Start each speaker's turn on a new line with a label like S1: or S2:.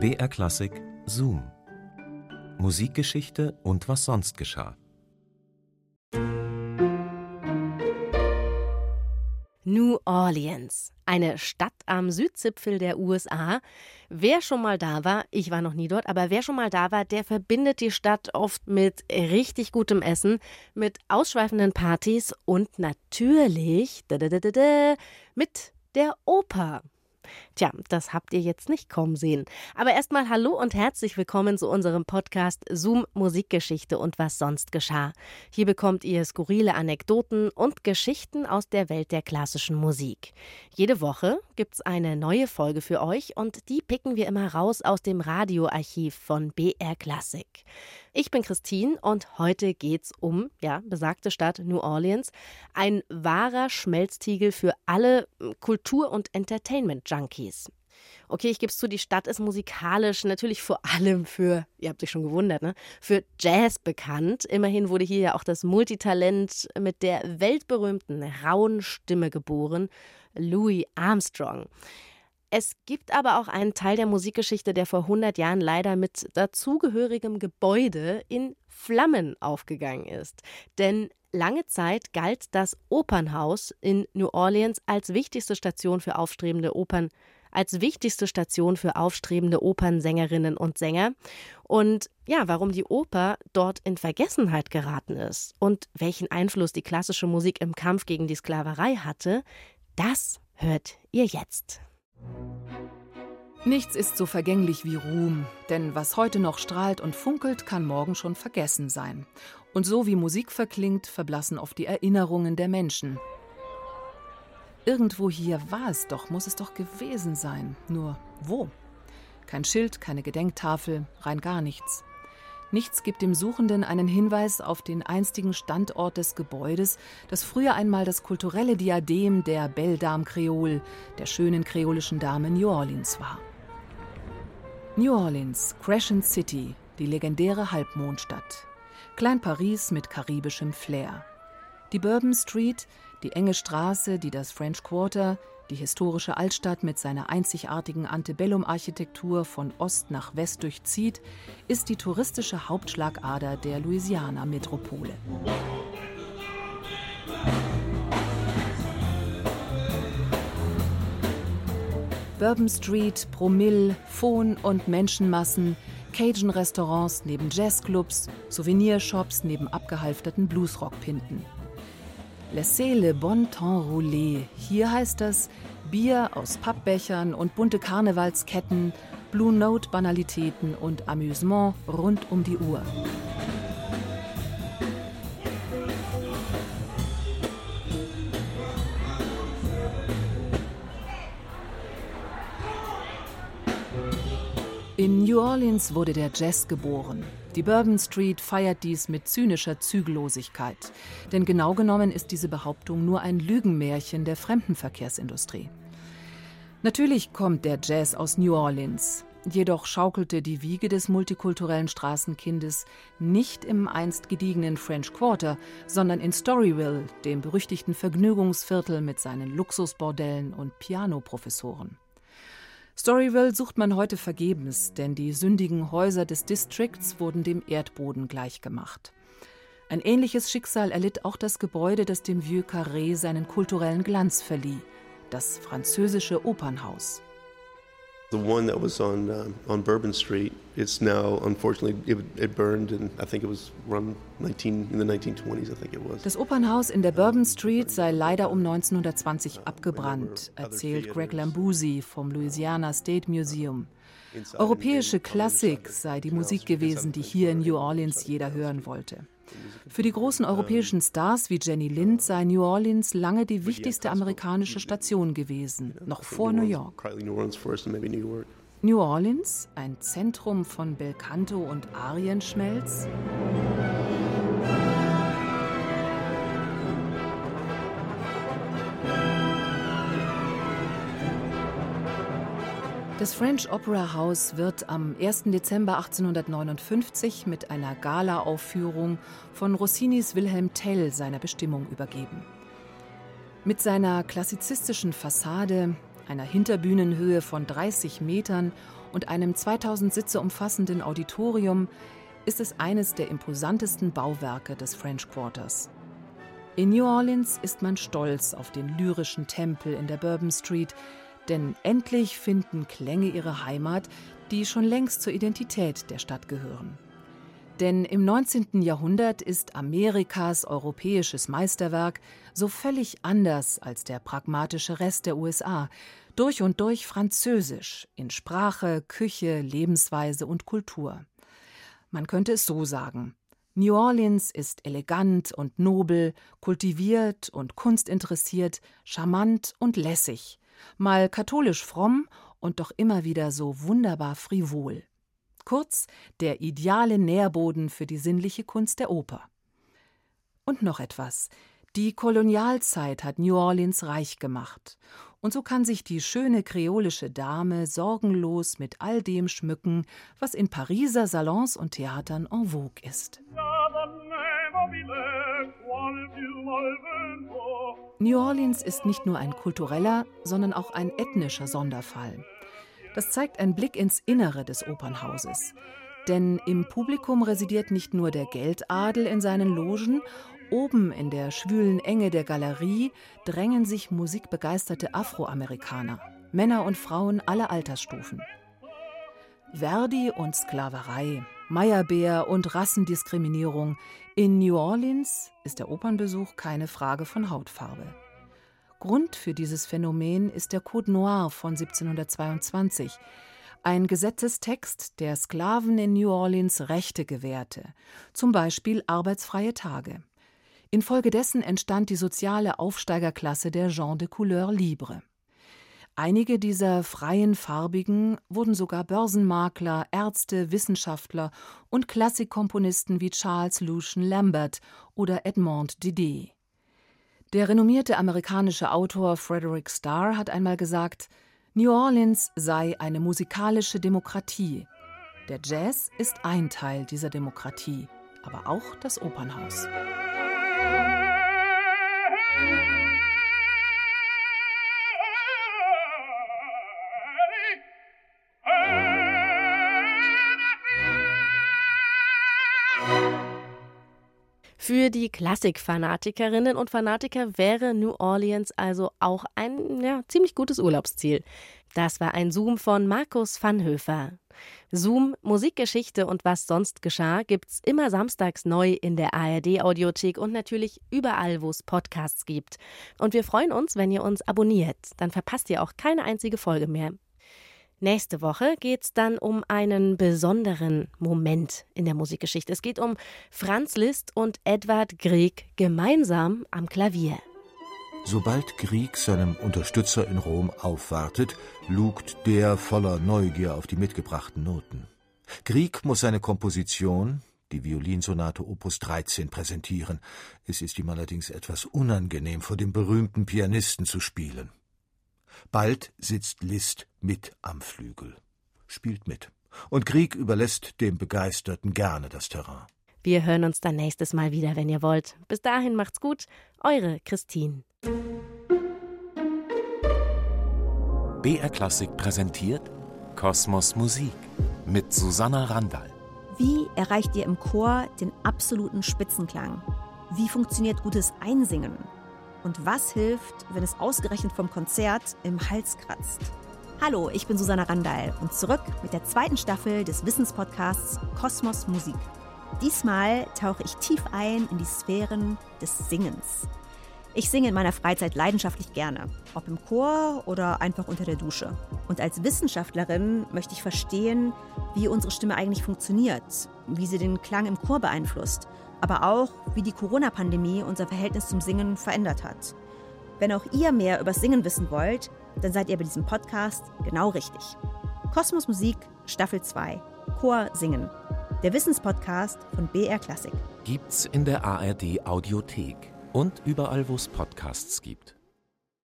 S1: BR Klassik Zoom. Musikgeschichte und was sonst geschah.
S2: New Orleans, eine Stadt am Südzipfel der USA. Wer schon mal da war, ich war noch nie dort, aber wer schon mal da war, der verbindet die Stadt oft mit richtig gutem Essen, mit ausschweifenden Partys und natürlich mit der Oper. Tja, das habt ihr jetzt nicht kommen sehen. Aber erstmal hallo und herzlich willkommen zu unserem Podcast Zoom Musikgeschichte und was sonst geschah. Hier bekommt ihr skurrile Anekdoten und Geschichten aus der Welt der klassischen Musik. Jede Woche gibt's eine neue Folge für euch und die picken wir immer raus aus dem Radioarchiv von BR Classic. Ich bin Christine und heute geht's um, ja, besagte Stadt New Orleans, ein wahrer Schmelztiegel für alle Kultur- und Entertainment-Junkies. Okay, ich gebe es zu, die Stadt ist musikalisch natürlich vor allem für, ihr habt euch schon gewundert, ne, für Jazz bekannt. Immerhin wurde hier ja auch das Multitalent mit der weltberühmten rauen Stimme geboren, Louis Armstrong. Es gibt aber auch einen Teil der Musikgeschichte, der vor 100 Jahren leider mit dazugehörigem Gebäude in Flammen aufgegangen ist. Denn lange Zeit galt das Opernhaus in New Orleans als wichtigste Station für aufstrebende Opern als wichtigste Station für aufstrebende Opernsängerinnen und Sänger. Und ja, warum die Oper dort in Vergessenheit geraten ist und welchen Einfluss die klassische Musik im Kampf gegen die Sklaverei hatte, das hört ihr jetzt.
S3: Nichts ist so vergänglich wie Ruhm, denn was heute noch strahlt und funkelt, kann morgen schon vergessen sein. Und so wie Musik verklingt, verblassen oft die Erinnerungen der Menschen. Irgendwo hier war es doch, muss es doch gewesen sein. Nur wo? Kein Schild, keine Gedenktafel, rein gar nichts. Nichts gibt dem Suchenden einen Hinweis auf den einstigen Standort des Gebäudes, das früher einmal das kulturelle Diadem der Belle Dame Creole, der schönen kreolischen Dame New Orleans war. New Orleans, Crescent City, die legendäre Halbmondstadt. Klein Paris mit karibischem Flair. Die Bourbon Street, die enge Straße, die das French Quarter, die historische Altstadt mit seiner einzigartigen Antebellum-Architektur von Ost nach West durchzieht, ist die touristische Hauptschlagader der Louisiana-Metropole. Bourbon Street, Promille, Phon und Menschenmassen, Cajun-Restaurants neben Jazzclubs, Souvenirshops neben abgehalfterten Bluesrock-Pinten. Laissez le bon temps rouler. Hier heißt das Bier aus Pappbechern und bunte Karnevalsketten, Blue Note Banalitäten und Amüsement rund um die Uhr. In New Orleans wurde der Jazz geboren. Die Bourbon Street feiert dies mit zynischer Zügellosigkeit. Denn genau genommen ist diese Behauptung nur ein Lügenmärchen der Fremdenverkehrsindustrie. Natürlich kommt der Jazz aus New Orleans. Jedoch schaukelte die Wiege des multikulturellen Straßenkindes nicht im einst gediegenen French Quarter, sondern in Storyville, dem berüchtigten Vergnügungsviertel mit seinen Luxusbordellen und Pianoprofessoren. Storyville sucht man heute vergebens, denn die sündigen Häuser des Districts wurden dem Erdboden gleichgemacht. Ein ähnliches Schicksal erlitt auch das Gebäude, das dem Vieux Carré seinen kulturellen Glanz verlieh, das französische Opernhaus.
S4: The one that was on uh, on Bourbon Street, it's now unfortunately it, it burned, and I think it was run 19 in the 1920s. I think it was.
S3: Das Opernhaus in der Bourbon Street sei leider um 1920 abgebrannt, erzählt Greg Lambusi vom Louisiana State Museum. Europäische Klassik sei die Musik gewesen, die hier in New Orleans jeder hören wollte. Für die großen europäischen Stars wie Jenny Lind sei New Orleans lange die wichtigste amerikanische Station gewesen, noch vor New York. New Orleans, ein Zentrum von Belcanto und Arienschmelz? Das French Opera House wird am 1. Dezember 1859 mit einer Gala-Aufführung von Rossinis Wilhelm Tell seiner Bestimmung übergeben. Mit seiner klassizistischen Fassade, einer Hinterbühnenhöhe von 30 Metern und einem 2000 Sitze umfassenden Auditorium ist es eines der imposantesten Bauwerke des French Quarters. In New Orleans ist man stolz auf den lyrischen Tempel in der Bourbon Street, denn endlich finden Klänge ihre Heimat, die schon längst zur Identität der Stadt gehören. Denn im 19. Jahrhundert ist Amerikas europäisches Meisterwerk so völlig anders als der pragmatische Rest der USA, durch und durch französisch in Sprache, Küche, Lebensweise und Kultur. Man könnte es so sagen. New Orleans ist elegant und nobel, kultiviert und kunstinteressiert, charmant und lässig, mal katholisch fromm und doch immer wieder so wunderbar frivol. Kurz der ideale Nährboden für die sinnliche Kunst der Oper. Und noch etwas. Die Kolonialzeit hat New Orleans reich gemacht. Und so kann sich die schöne kreolische Dame sorgenlos mit all dem schmücken, was in Pariser Salons und Theatern en vogue ist. New Orleans ist nicht nur ein kultureller, sondern auch ein ethnischer Sonderfall. Das zeigt ein Blick ins Innere des Opernhauses. Denn im Publikum residiert nicht nur der Geldadel in seinen Logen, oben in der schwülen Enge der Galerie drängen sich musikbegeisterte Afroamerikaner, Männer und Frauen aller Altersstufen. Verdi und Sklaverei, Meyerbeer und Rassendiskriminierung. In New Orleans ist der Opernbesuch keine Frage von Hautfarbe. Grund für dieses Phänomen ist der Code Noir von 1722, ein Gesetzestext, der Sklaven in New Orleans Rechte gewährte, zum Beispiel arbeitsfreie Tage. Infolgedessen entstand die soziale Aufsteigerklasse der Gens de Couleur Libre. Einige dieser freien Farbigen wurden sogar Börsenmakler, Ärzte, Wissenschaftler und Klassikkomponisten wie Charles Lucian Lambert oder Edmond Didet. Der renommierte amerikanische Autor Frederick Starr hat einmal gesagt, New Orleans sei eine musikalische Demokratie. Der Jazz ist ein Teil dieser Demokratie, aber auch das Opernhaus.
S2: Für die Klassikfanatikerinnen und Fanatiker wäre New Orleans also auch ein ja, ziemlich gutes Urlaubsziel. Das war ein Zoom von Markus Vanhöfer. Zoom, Musikgeschichte und was sonst geschah, gibt's immer samstags neu in der ARD-Audiothek und natürlich überall, wo es Podcasts gibt. Und wir freuen uns, wenn ihr uns abonniert. Dann verpasst ihr auch keine einzige Folge mehr. Nächste Woche geht es dann um einen besonderen Moment in der Musikgeschichte. Es geht um Franz Liszt und Edward Grieg gemeinsam am Klavier.
S5: Sobald Grieg seinem Unterstützer in Rom aufwartet, lugt der voller Neugier auf die mitgebrachten Noten. Grieg muss seine Komposition, die Violinsonate Opus 13, präsentieren. Es ist ihm allerdings etwas unangenehm, vor dem berühmten Pianisten zu spielen. Bald sitzt Liszt mit am Flügel, spielt mit. Und Krieg überlässt dem Begeisterten gerne das Terrain.
S2: Wir hören uns dann nächstes Mal wieder, wenn ihr wollt. Bis dahin macht's gut. Eure Christine.
S1: BR Klassik präsentiert Kosmos Musik mit Susanna Randall.
S6: Wie erreicht ihr im Chor den absoluten Spitzenklang? Wie funktioniert gutes Einsingen? Und was hilft, wenn es ausgerechnet vom Konzert im Hals kratzt? Hallo, ich bin Susanna Randall und zurück mit der zweiten Staffel des Wissenspodcasts Kosmos Musik. Diesmal tauche ich tief ein in die Sphären des Singens. Ich singe in meiner Freizeit leidenschaftlich gerne, ob im Chor oder einfach unter der Dusche. Und als Wissenschaftlerin möchte ich verstehen, wie unsere Stimme eigentlich funktioniert, wie sie den Klang im Chor beeinflusst aber auch, wie die Corona-Pandemie unser Verhältnis zum Singen verändert hat. Wenn auch ihr mehr über Singen wissen wollt, dann seid ihr bei diesem Podcast genau richtig. Kosmos Musik, Staffel 2, Chor Singen. Der Wissenspodcast von BR Klassik.
S1: Gibt's in der ARD Audiothek und überall, wo es Podcasts gibt.